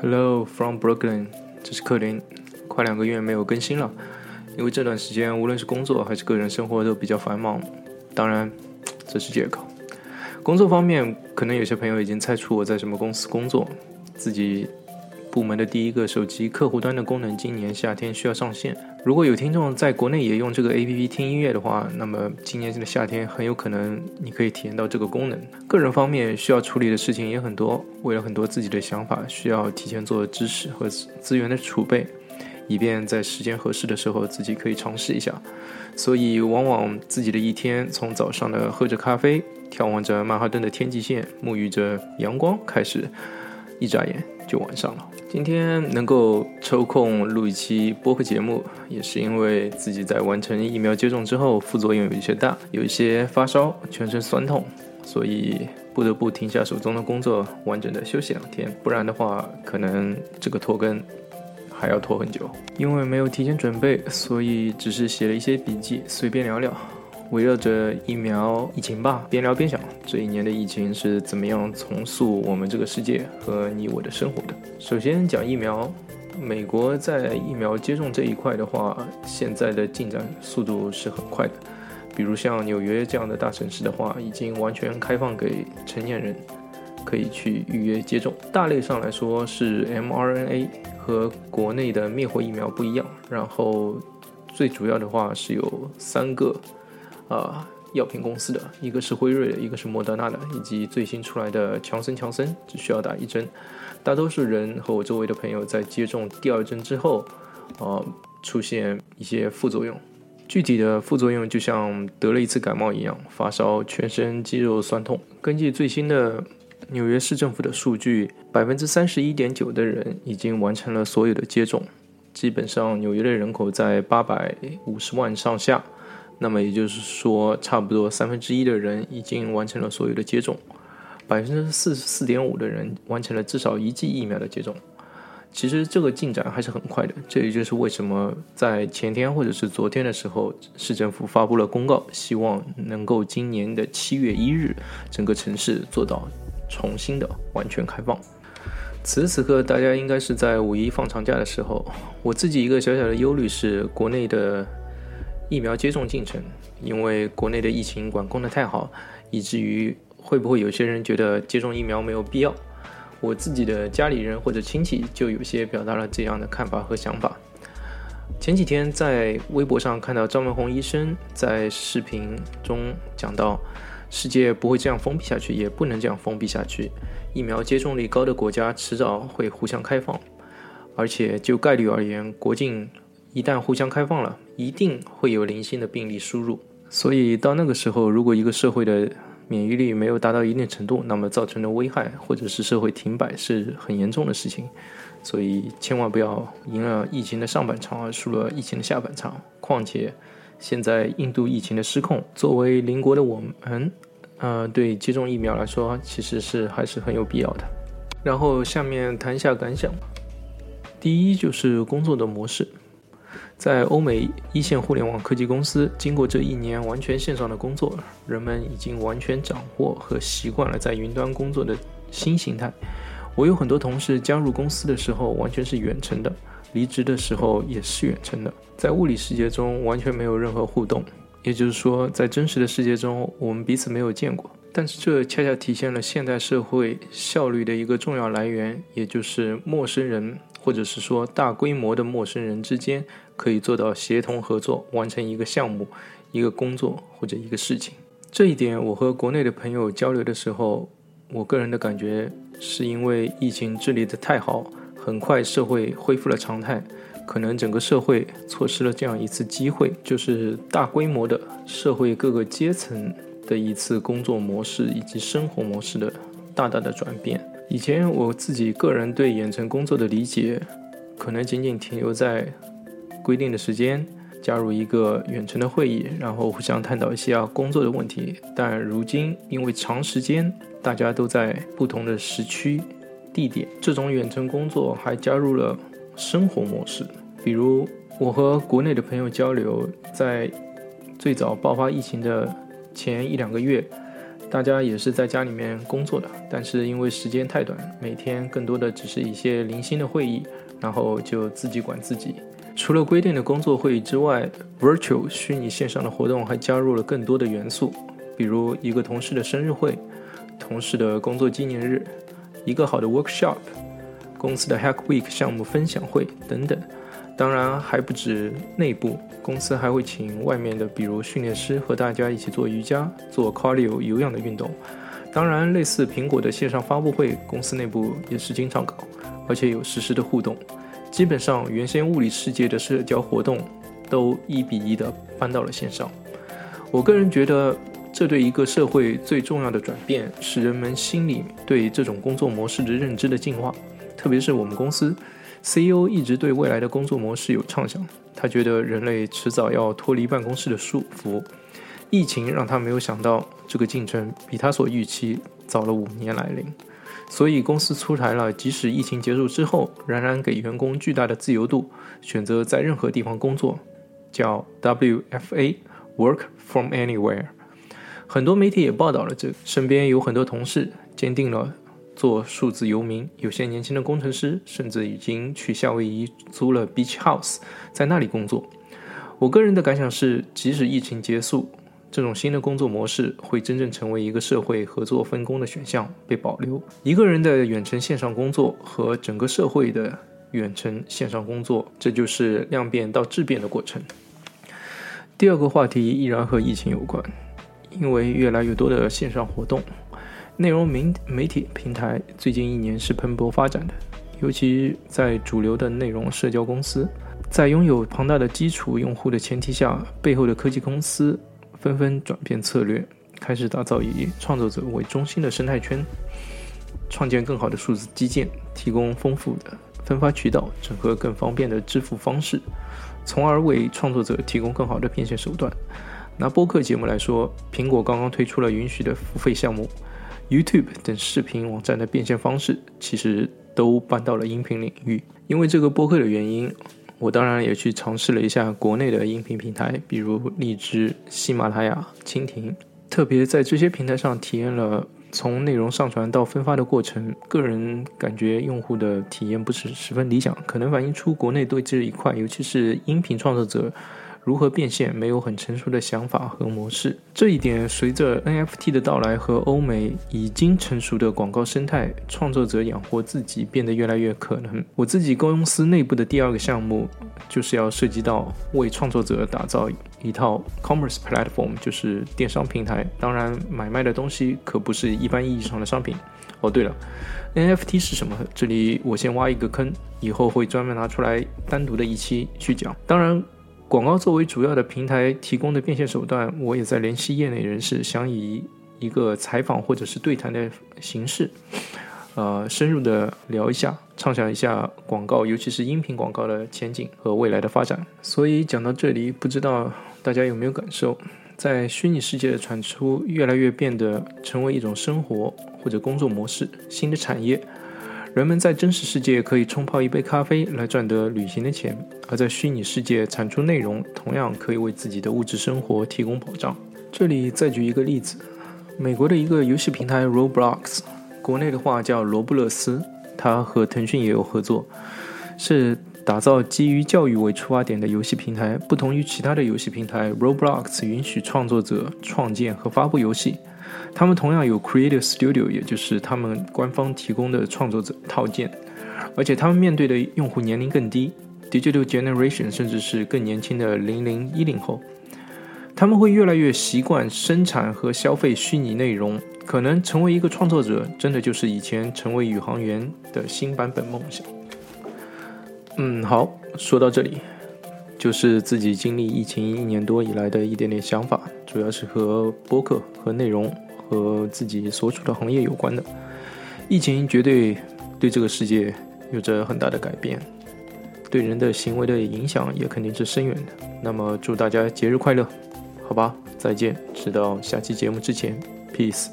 Hello from Brooklyn，这是克林。快两个月没有更新了，因为这段时间无论是工作还是个人生活都比较繁忙。当然，这是借口。工作方面，可能有些朋友已经猜出我在什么公司工作。自己部门的第一个手机客户端的功能，今年夏天需要上线。如果有听众在国内也用这个 APP 听音乐的话，那么今年的夏天很有可能你可以体验到这个功能。个人方面需要处理的事情也很多，为了很多自己的想法，需要提前做知识和资源的储备，以便在时间合适的时候自己可以尝试一下。所以，往往自己的一天从早上的喝着咖啡，眺望着曼哈顿的天际线，沐浴着阳光开始，一眨眼就晚上了。今天能够抽空录一期播客节目，也是因为自己在完成疫苗接种之后，副作用有一些大，有一些发烧，全身酸痛，所以不得不停下手中的工作，完整的休息两天。不然的话，可能这个拖更还要拖很久。因为没有提前准备，所以只是写了一些笔记，随便聊聊。围绕着疫苗疫情吧，边聊边想，这一年的疫情是怎么样重塑我们这个世界和你我的生活的。首先讲疫苗，美国在疫苗接种这一块的话，现在的进展速度是很快的。比如像纽约这样的大城市的话，已经完全开放给成年人可以去预约接种。大类上来说是 mRNA 和国内的灭活疫苗不一样，然后最主要的话是有三个。啊，药品公司的一个是辉瑞的，一个是莫德纳的，以及最新出来的强生强生，只需要打一针。大多数人和我周围的朋友在接种第二针之后，啊，出现一些副作用。具体的副作用就像得了一次感冒一样，发烧、全身肌肉酸痛。根据最新的纽约市政府的数据，百分之三十一点九的人已经完成了所有的接种。基本上，纽约的人口在八百五十万上下。那么也就是说，差不多三分之一的人已经完成了所有的接种，百分之四十四点五的人完成了至少一剂疫苗的接种。其实这个进展还是很快的，这也就是为什么在前天或者是昨天的时候，市政府发布了公告，希望能够今年的七月一日，整个城市做到重新的完全开放。此时此刻，大家应该是在五一放长假的时候。我自己一个小小的忧虑是，国内的。疫苗接种进程，因为国内的疫情管控的太好，以至于会不会有些人觉得接种疫苗没有必要？我自己的家里人或者亲戚就有些表达了这样的看法和想法。前几天在微博上看到张文宏医生在视频中讲到，世界不会这样封闭下去，也不能这样封闭下去。疫苗接种率高的国家迟早会互相开放，而且就概率而言，国境。一旦互相开放了，一定会有零星的病例输入。所以到那个时候，如果一个社会的免疫力没有达到一定程度，那么造成的危害或者是社会停摆是很严重的事情。所以千万不要赢了疫情的上半场而输了疫情的下半场。况且现在印度疫情的失控，作为邻国的我们，呃，对接种疫苗来说，其实是还是很有必要的。然后下面谈一下感想。第一就是工作的模式。在欧美一线互联网科技公司，经过这一年完全线上的工作，人们已经完全掌握和习惯了在云端工作的新形态。我有很多同事加入公司的时候完全是远程的，离职的时候也是远程的，在物理世界中完全没有任何互动，也就是说，在真实的世界中我们彼此没有见过。但是这恰恰体现了现代社会效率的一个重要来源，也就是陌生人。或者是说，大规模的陌生人之间可以做到协同合作，完成一个项目、一个工作或者一个事情。这一点，我和国内的朋友交流的时候，我个人的感觉是因为疫情治理的太好，很快社会恢复了常态，可能整个社会错失了这样一次机会，就是大规模的社会各个阶层的一次工作模式以及生活模式的大大的转变。以前我自己个人对远程工作的理解，可能仅仅停留在规定的时间加入一个远程的会议，然后互相探讨一些工作的问题。但如今因为长时间大家都在不同的时区、地点，这种远程工作还加入了生活模式。比如我和国内的朋友交流，在最早爆发疫情的前一两个月。大家也是在家里面工作的，但是因为时间太短，每天更多的只是一些零星的会议，然后就自己管自己。除了规定的工作会议之外，virtual 虚拟线上的活动还加入了更多的元素，比如一个同事的生日会、同事的工作纪念日、一个好的 workshop、公司的 hack week 项目分享会等等。当然还不止内部，公司还会请外面的，比如训练师和大家一起做瑜伽、做 cardio 有氧的运动。当然，类似苹果的线上发布会，公司内部也是经常搞，而且有实时的互动。基本上，原先物理世界的社交活动都一比一的搬到了线上。我个人觉得，这对一个社会最重要的转变是人们心里对这种工作模式的认知的进化，特别是我们公司。CEO 一直对未来的工作模式有畅想，他觉得人类迟早要脱离办公室的束缚。疫情让他没有想到这个进程比他所预期早了五年来临，所以公司出台了即使疫情结束之后，仍然给员工巨大的自由度，选择在任何地方工作，叫 WFA（Work from Anywhere）。很多媒体也报道了这，身边有很多同事坚定了。做数字游民，有些年轻的工程师甚至已经去夏威夷租了 beach house，在那里工作。我个人的感想是，即使疫情结束，这种新的工作模式会真正成为一个社会合作分工的选项，被保留。一个人的远程线上工作和整个社会的远程线上工作，这就是量变到质变的过程。第二个话题依然和疫情有关，因为越来越多的线上活动。内容媒媒体平台最近一年是蓬勃发展的，尤其在主流的内容社交公司，在拥有庞大的基础用户的前提下，背后的科技公司纷纷转变策略，开始打造以创作者为中心的生态圈，创建更好的数字基建，提供丰富的分发渠道，整合更方便的支付方式，从而为创作者提供更好的变现手段。拿播客节目来说，苹果刚刚推出了允许的付费项目。YouTube 等视频网站的变现方式，其实都搬到了音频领域。因为这个播客的原因，我当然也去尝试了一下国内的音频平台，比如荔枝、喜马拉雅、蜻蜓。特别在这些平台上体验了从内容上传到分发的过程，个人感觉用户的体验不是十分理想，可能反映出国内对这一块，尤其是音频创作者。如何变现没有很成熟的想法和模式，这一点随着 NFT 的到来和欧美已经成熟的广告生态，创作者养活自己变得越来越可能。我自己公司内部的第二个项目就是要涉及到为创作者打造一套 commerce platform，就是电商平台。当然，买卖的东西可不是一般意义上的商品。哦，对了，NFT 是什么？这里我先挖一个坑，以后会专门拿出来单独的一期去讲。当然。广告作为主要的平台提供的变现手段，我也在联系业内人士，想以一个采访或者是对谈的形式，呃，深入的聊一下，畅想一下广告，尤其是音频广告的前景和未来的发展。所以讲到这里，不知道大家有没有感受，在虚拟世界的产出越来越变得成为一种生活或者工作模式，新的产业。人们在真实世界可以冲泡一杯咖啡来赚得旅行的钱，而在虚拟世界产出内容，同样可以为自己的物质生活提供保障。这里再举一个例子，美国的一个游戏平台 Roblox，国内的话叫罗布勒斯，它和腾讯也有合作，是打造基于教育为出发点的游戏平台。不同于其他的游戏平台，Roblox 允许创作者创建和发布游戏。他们同样有 Creative Studio，也就是他们官方提供的创作者套件，而且他们面对的用户年龄更低，Digital Generation，甚至是更年轻的零零一零后，他们会越来越习惯生产和消费虚拟内容，可能成为一个创作者，真的就是以前成为宇航员的新版本梦想。嗯，好，说到这里，就是自己经历疫情一年多以来的一点点想法，主要是和播客和内容。和自己所处的行业有关的，疫情绝对对这个世界有着很大的改变，对人的行为的影响也肯定是深远的。那么祝大家节日快乐，好吧，再见，直到下期节目之前，peace。